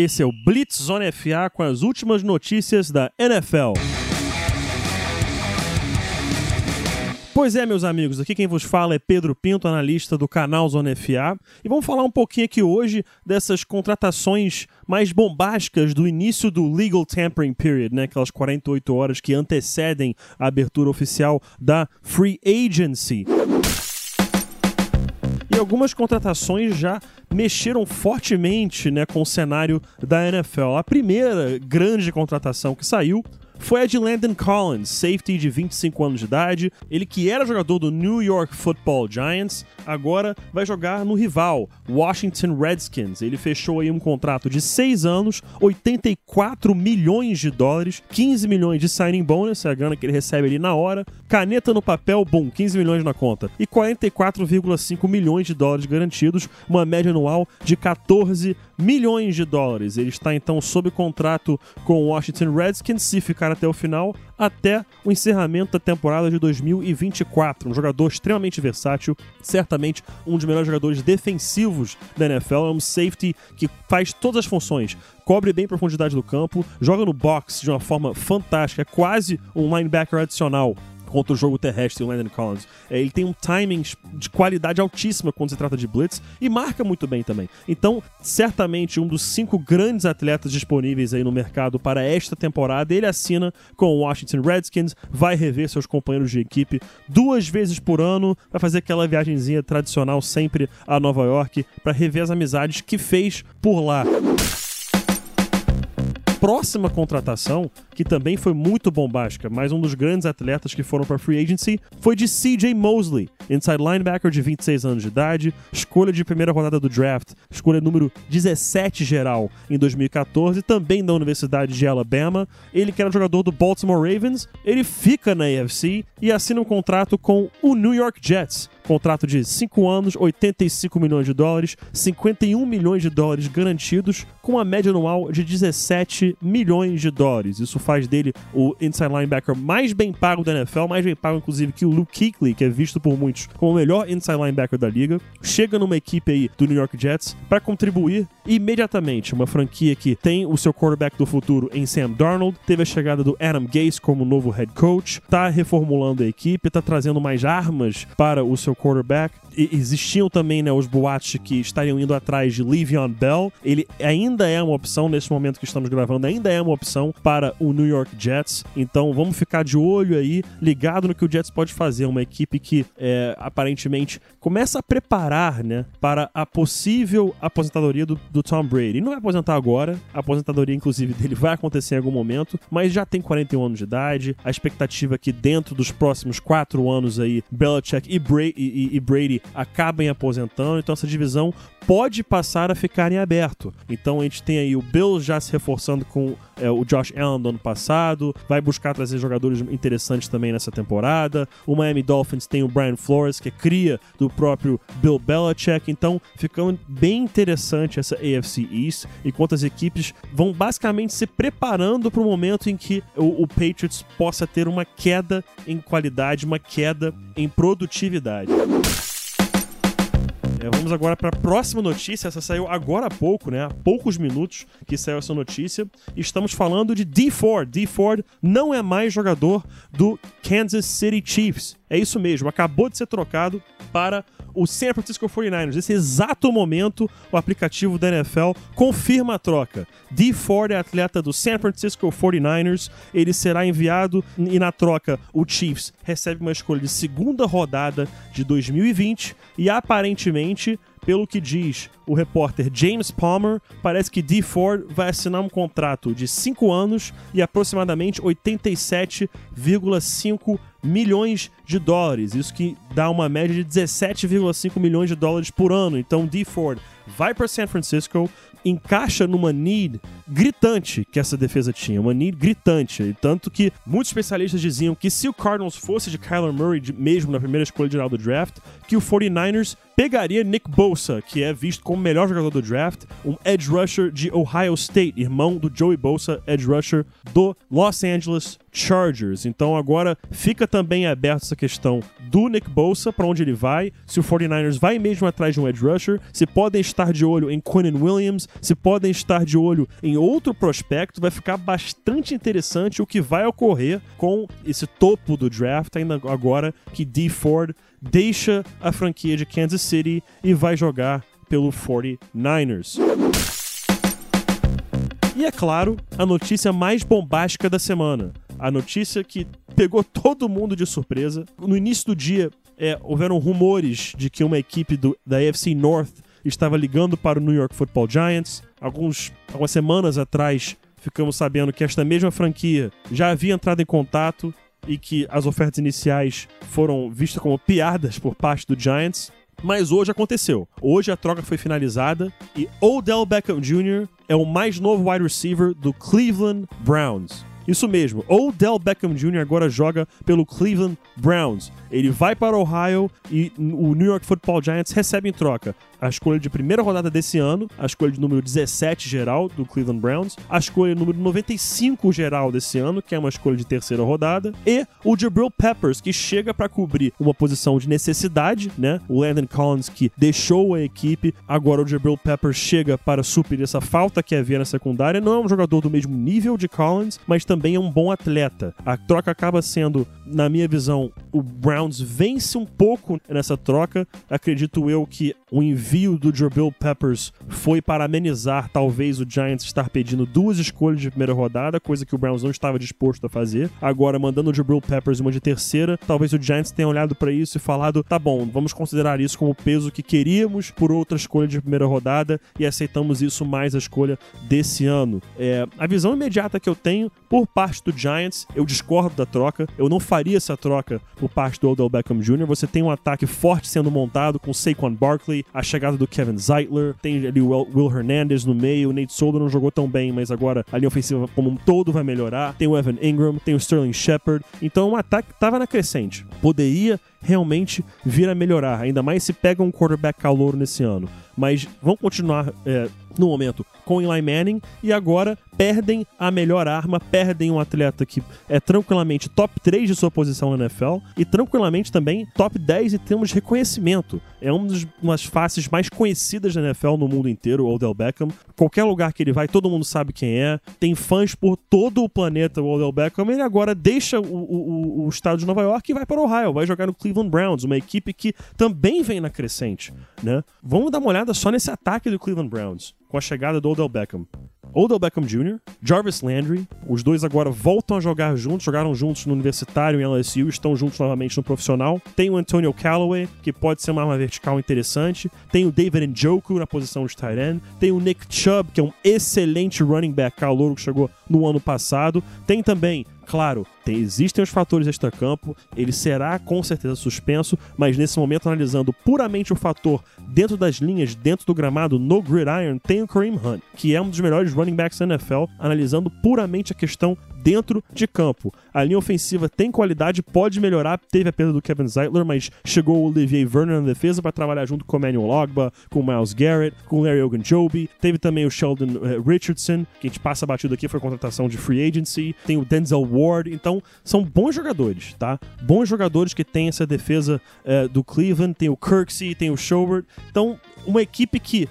Esse é o Blitz Zone FA com as últimas notícias da NFL. Pois é, meus amigos, aqui quem vos fala é Pedro Pinto, analista do canal Zona FA, e vamos falar um pouquinho aqui hoje dessas contratações mais bombásticas do início do Legal Tampering Period, né? Aquelas 48 horas que antecedem a abertura oficial da Free Agency. Algumas contratações já mexeram fortemente né, com o cenário da NFL. A primeira grande contratação que saiu foi a de Landon Collins, safety de 25 anos de idade. Ele que era jogador do New York Football Giants, agora vai jogar no rival, Washington Redskins. Ele fechou aí um contrato de 6 anos, 84 milhões de dólares, 15 milhões de signing bonus, é a grana que ele recebe ali na hora, caneta no papel, bom, 15 milhões na conta, e 44,5 milhões de dólares garantidos, uma média anual de 14 milhões de dólares. Ele está então sob contrato com o Washington Redskins, se ficar até o final, até o encerramento da temporada de 2024. Um jogador extremamente versátil, certamente um dos melhores jogadores defensivos da NFL. É um safety que faz todas as funções. Cobre bem a profundidade do campo, joga no box de uma forma fantástica, é quase um linebacker adicional contra o jogo terrestre, o Landon Collins. É, ele tem um timing de qualidade altíssima quando se trata de blitz e marca muito bem também. Então, certamente um dos cinco grandes atletas disponíveis aí no mercado para esta temporada, ele assina com o Washington Redskins, vai rever seus companheiros de equipe duas vezes por ano, vai fazer aquela viagemzinha tradicional sempre a Nova York para rever as amizades que fez por lá próxima contratação, que também foi muito bombástica, mas um dos grandes atletas que foram para free agency, foi de CJ Mosley, inside linebacker de 26 anos de idade, escolha de primeira rodada do draft, escolha número 17 geral em 2014, também da Universidade de Alabama. Ele que era jogador do Baltimore Ravens, ele fica na AFC e assina um contrato com o New York Jets. Contrato de 5 anos, 85 milhões de dólares, 51 milhões de dólares garantidos, com uma média anual de 17 milhões de dólares. Isso faz dele o inside linebacker mais bem pago da NFL, mais bem pago inclusive que o Luke Kuechly, que é visto por muitos como o melhor inside linebacker da liga. Chega numa equipe aí do New York Jets para contribuir imediatamente. Uma franquia que tem o seu quarterback do futuro em Sam Darnold, teve a chegada do Adam Gase como novo head coach, tá reformulando a equipe, tá trazendo mais armas para o seu quarterback. Existiam também né, os boatos que estariam indo atrás de Le'Veon Bell. Ele ainda é uma opção nesse momento que estamos gravando, ainda é uma opção para o New York Jets. Então vamos ficar de olho aí, ligado no que o Jets pode fazer. Uma equipe que é, aparentemente começa a preparar né, para a possível aposentadoria do, do Tom Brady. Ele não vai aposentar agora, a aposentadoria, inclusive, dele vai acontecer em algum momento, mas já tem 41 anos de idade. A expectativa é que dentro dos próximos quatro anos aí, Belichick e e, e Brady acabem aposentando, então essa divisão pode passar a ficar em aberto. Então a gente tem aí o Bill já se reforçando com é, o Josh Allen do ano passado, vai buscar trazer jogadores interessantes também nessa temporada. O Miami Dolphins tem o Brian Flores, que é cria do próprio Bill Belichick. Então, ficando bem interessante essa AFC East, enquanto as equipes vão basicamente se preparando para o momento em que o, o Patriots possa ter uma queda em qualidade, uma queda em produtividade. É, vamos agora para a próxima notícia. Essa saiu agora há pouco, né? Há poucos minutos que saiu essa notícia. Estamos falando de D Ford. D Ford não é mais jogador do Kansas City Chiefs. É isso mesmo, acabou de ser trocado para o San Francisco 49ers. Nesse exato momento, o aplicativo da NFL confirma a troca. D Ford é atleta do San Francisco 49ers. Ele será enviado e na troca o Chiefs recebe uma escolha de segunda rodada de 2020 e aparentemente pelo que diz o repórter James Palmer, parece que D. Ford vai assinar um contrato de 5 anos e aproximadamente 87,5 milhões de dólares. Isso que dá uma média de 17,5 milhões de dólares por ano. Então, D. Ford vai para San Francisco, encaixa numa need gritante que essa defesa tinha, uma need gritante. E tanto que muitos especialistas diziam que se o Cardinals fosse de Kyler Murray mesmo na primeira escolha geral do draft, que o 49ers pegaria Nick Bosa, que é visto como o melhor jogador do draft, um edge rusher de Ohio State, irmão do Joey Bosa, edge rusher do Los Angeles Chargers. Então agora fica também aberto essa questão do Nick Bosa, para onde ele vai, se o 49ers vai mesmo atrás de um edge rusher, se podem estar de olho em Quinnen Williams, se podem estar de olho em outro prospecto, vai ficar bastante interessante o que vai ocorrer com esse topo do draft, ainda agora que D. Ford deixa a franquia de Kansas City e vai jogar pelo 49ers. E é claro, a notícia mais bombástica da semana. A notícia que pegou todo mundo de surpresa. No início do dia, é, houveram rumores de que uma equipe do, da AFC North estava ligando para o New York Football Giants. Alguns, algumas semanas atrás, ficamos sabendo que esta mesma franquia já havia entrado em contato e que as ofertas iniciais foram vistas como piadas por parte do Giants. Mas hoje aconteceu. Hoje a troca foi finalizada e Odell Beckham Jr. é o mais novo wide receiver do Cleveland Browns. Isso mesmo, Odell Beckham Jr. agora joga pelo Cleveland Browns. Ele vai para Ohio e o New York Football Giants recebe em troca a escolha de primeira rodada desse ano, a escolha de número 17 geral do Cleveland Browns, a escolha número 95 geral desse ano, que é uma escolha de terceira rodada, e o Jabril Peppers, que chega para cobrir uma posição de necessidade, né? O Landon Collins que deixou a equipe, agora o Jabril Peppers chega para suprir essa falta que havia na secundária. Não é um jogador do mesmo nível de Collins, mas também é um bom atleta. A troca acaba sendo, na minha visão, o Browns vence um pouco nessa troca. Acredito eu que o envio do Jabril Peppers foi para amenizar talvez o Giants estar pedindo duas escolhas de primeira rodada, coisa que o Browns não estava disposto a fazer. Agora, mandando o Jabril Peppers uma de terceira, talvez o Giants tenha olhado para isso e falado: tá bom, vamos considerar isso como o peso que queríamos por outra escolha de primeira rodada e aceitamos isso mais a escolha desse ano. É, a visão imediata que eu tenho por parte do Giants, eu discordo da troca, eu não faria essa troca por parte do Odell Beckham Jr. Você tem um ataque forte sendo montado com Saquon Barkley a chegada do Kevin Zeitler, tem ali o Will Hernandez no meio, o Nate Solder não jogou tão bem, mas agora a linha ofensiva como um todo vai melhorar. Tem o Evan Ingram, tem o Sterling Shepard. Então o ataque estava na crescente. Poderia realmente vir a melhorar, ainda mais se pega um quarterback calor nesse ano. Mas vão continuar é, no momento com Eli Manning e agora perdem a melhor arma, perdem um atleta que é tranquilamente top 3 de sua posição na NFL e tranquilamente também top 10 em termos de reconhecimento. É uma das faces mais conhecidas da NFL no mundo inteiro, o Odell Beckham. Qualquer lugar que ele vai, todo mundo sabe quem é. Tem fãs por todo o planeta, o Odell Beckham. Ele agora deixa o, o, o estado de Nova York e vai para o Ohio, vai jogar no Cleveland Browns, uma equipe que também vem na crescente. Né? Vamos dar uma olhada só nesse ataque do Cleveland Browns com a chegada do Odell Beckham. Odell Beckham Jr., Jarvis Landry, os dois agora voltam a jogar juntos, jogaram juntos no universitário em LSU, estão juntos novamente no profissional. Tem o Antonio Callaway, que pode ser uma arma vertical interessante. Tem o David Njoku na posição de tight end. Tem o Nick Chubb, que é um excelente running back calouro que chegou no ano passado. Tem também Claro, tem, existem os fatores extra-campo, ele será com certeza suspenso, mas nesse momento, analisando puramente o fator dentro das linhas, dentro do gramado, no gridiron, tem o Kareem Hunt, que é um dos melhores running backs da NFL, analisando puramente a questão dentro de campo. A linha ofensiva tem qualidade, pode melhorar. Teve a perda do Kevin Zeitler, mas chegou o Olivier Vernon na defesa para trabalhar junto com o Manuel Ogba, com o Miles Garrett, com o Larry Ogunjobi. Teve também o Sheldon uh, Richardson, que a gente passa batido aqui, foi contratação de free agency. Tem o Denzel Ward. Então, são bons jogadores, tá? Bons jogadores que tem essa defesa uh, do Cleveland. Tem o Kirksey, tem o Schobert. Então, uma equipe que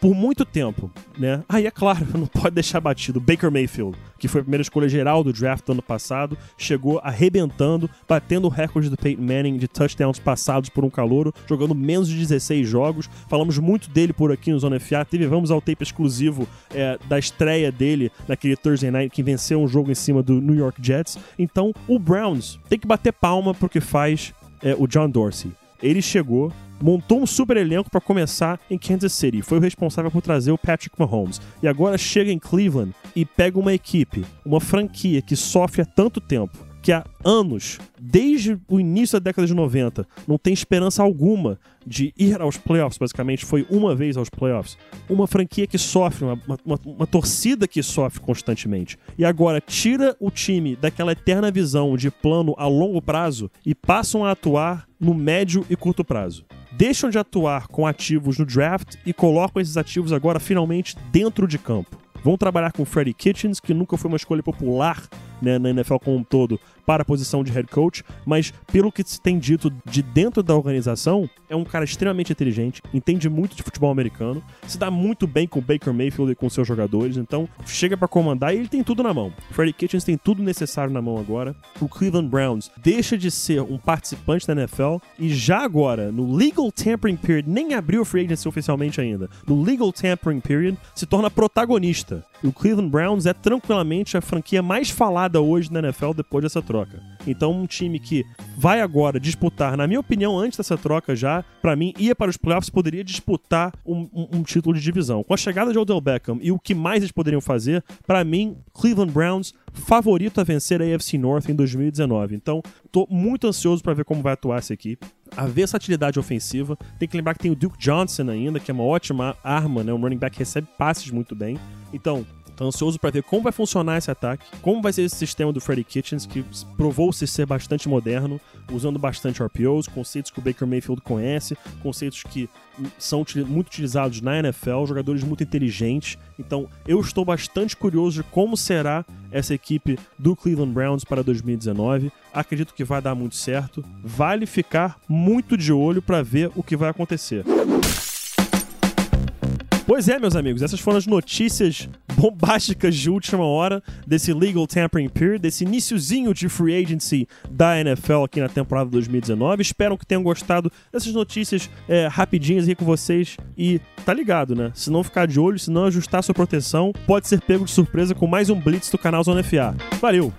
por muito tempo, né? Aí é claro, não pode deixar batido. Baker Mayfield, que foi a primeira escolha geral do draft do ano passado, chegou arrebentando, batendo o recorde do Peyton Manning de touchdowns passados por um calouro, jogando menos de 16 jogos. Falamos muito dele por aqui no Zona FA. Teve, vamos ao tape exclusivo é, da estreia dele naquele Thursday Night que venceu um jogo em cima do New York Jets. Então, o Browns tem que bater palma porque faz é, o John Dorsey. Ele chegou, montou um super elenco para começar em Kansas City, foi o responsável por trazer o Patrick Mahomes. E agora chega em Cleveland e pega uma equipe, uma franquia que sofre há tanto tempo, que há anos, desde o início da década de 90, não tem esperança alguma de ir aos playoffs, basicamente, foi uma vez aos playoffs. Uma franquia que sofre, uma, uma, uma, torcida que sofre constantemente. E agora tira o time daquela eterna visão de plano a longo prazo e passam a atuar no médio e curto prazo. Deixam de atuar com ativos no draft e colocam esses ativos agora finalmente dentro de campo. Vão trabalhar com Freddie Kitchens, que nunca foi uma escolha popular né, na NFL como um todo para a posição de head coach, mas pelo que se tem dito de dentro da organização, é um cara extremamente inteligente, entende muito de futebol americano, se dá muito bem com o Baker Mayfield e com seus jogadores, então chega para comandar e ele tem tudo na mão. Freddie Kitchens tem tudo necessário na mão agora. O Cleveland Browns deixa de ser um participante da NFL e já agora, no legal tampering period, nem abriu o free agency oficialmente ainda, no legal tampering period, se torna protagonista. O Cleveland Browns é tranquilamente a franquia mais falada hoje na NFL depois dessa troca. Então, um time que vai agora disputar, na minha opinião, antes dessa troca já, para mim, ia para os playoffs, poderia disputar um, um, um, título de divisão. Com a chegada de Odell Beckham e o que mais eles poderiam fazer, para mim, Cleveland Browns favorito a vencer a AFC North em 2019. Então, tô muito ansioso para ver como vai atuar essa equipe a versatilidade ofensiva. Tem que lembrar que tem o Duke Johnson ainda, que é uma ótima arma, né? Um running back recebe passes muito bem. Então, Tô ansioso para ver como vai funcionar esse ataque, como vai ser esse sistema do Freddy Kitchens, que provou-se ser bastante moderno, usando bastante RPOs, conceitos que o Baker Mayfield conhece, conceitos que são muito utilizados na NFL, jogadores muito inteligentes. Então, eu estou bastante curioso de como será essa equipe do Cleveland Browns para 2019. Acredito que vai dar muito certo. Vale ficar muito de olho para ver o que vai acontecer. Pois é, meus amigos, essas foram as notícias bombásticas de última hora desse Legal Tampering Period, desse iníciozinho de free agency da NFL aqui na temporada 2019. Espero que tenham gostado dessas notícias é, rapidinhas aí com vocês. E tá ligado, né? Se não ficar de olho, se não ajustar sua proteção, pode ser pego de surpresa com mais um Blitz do canal Zona FA. Valeu!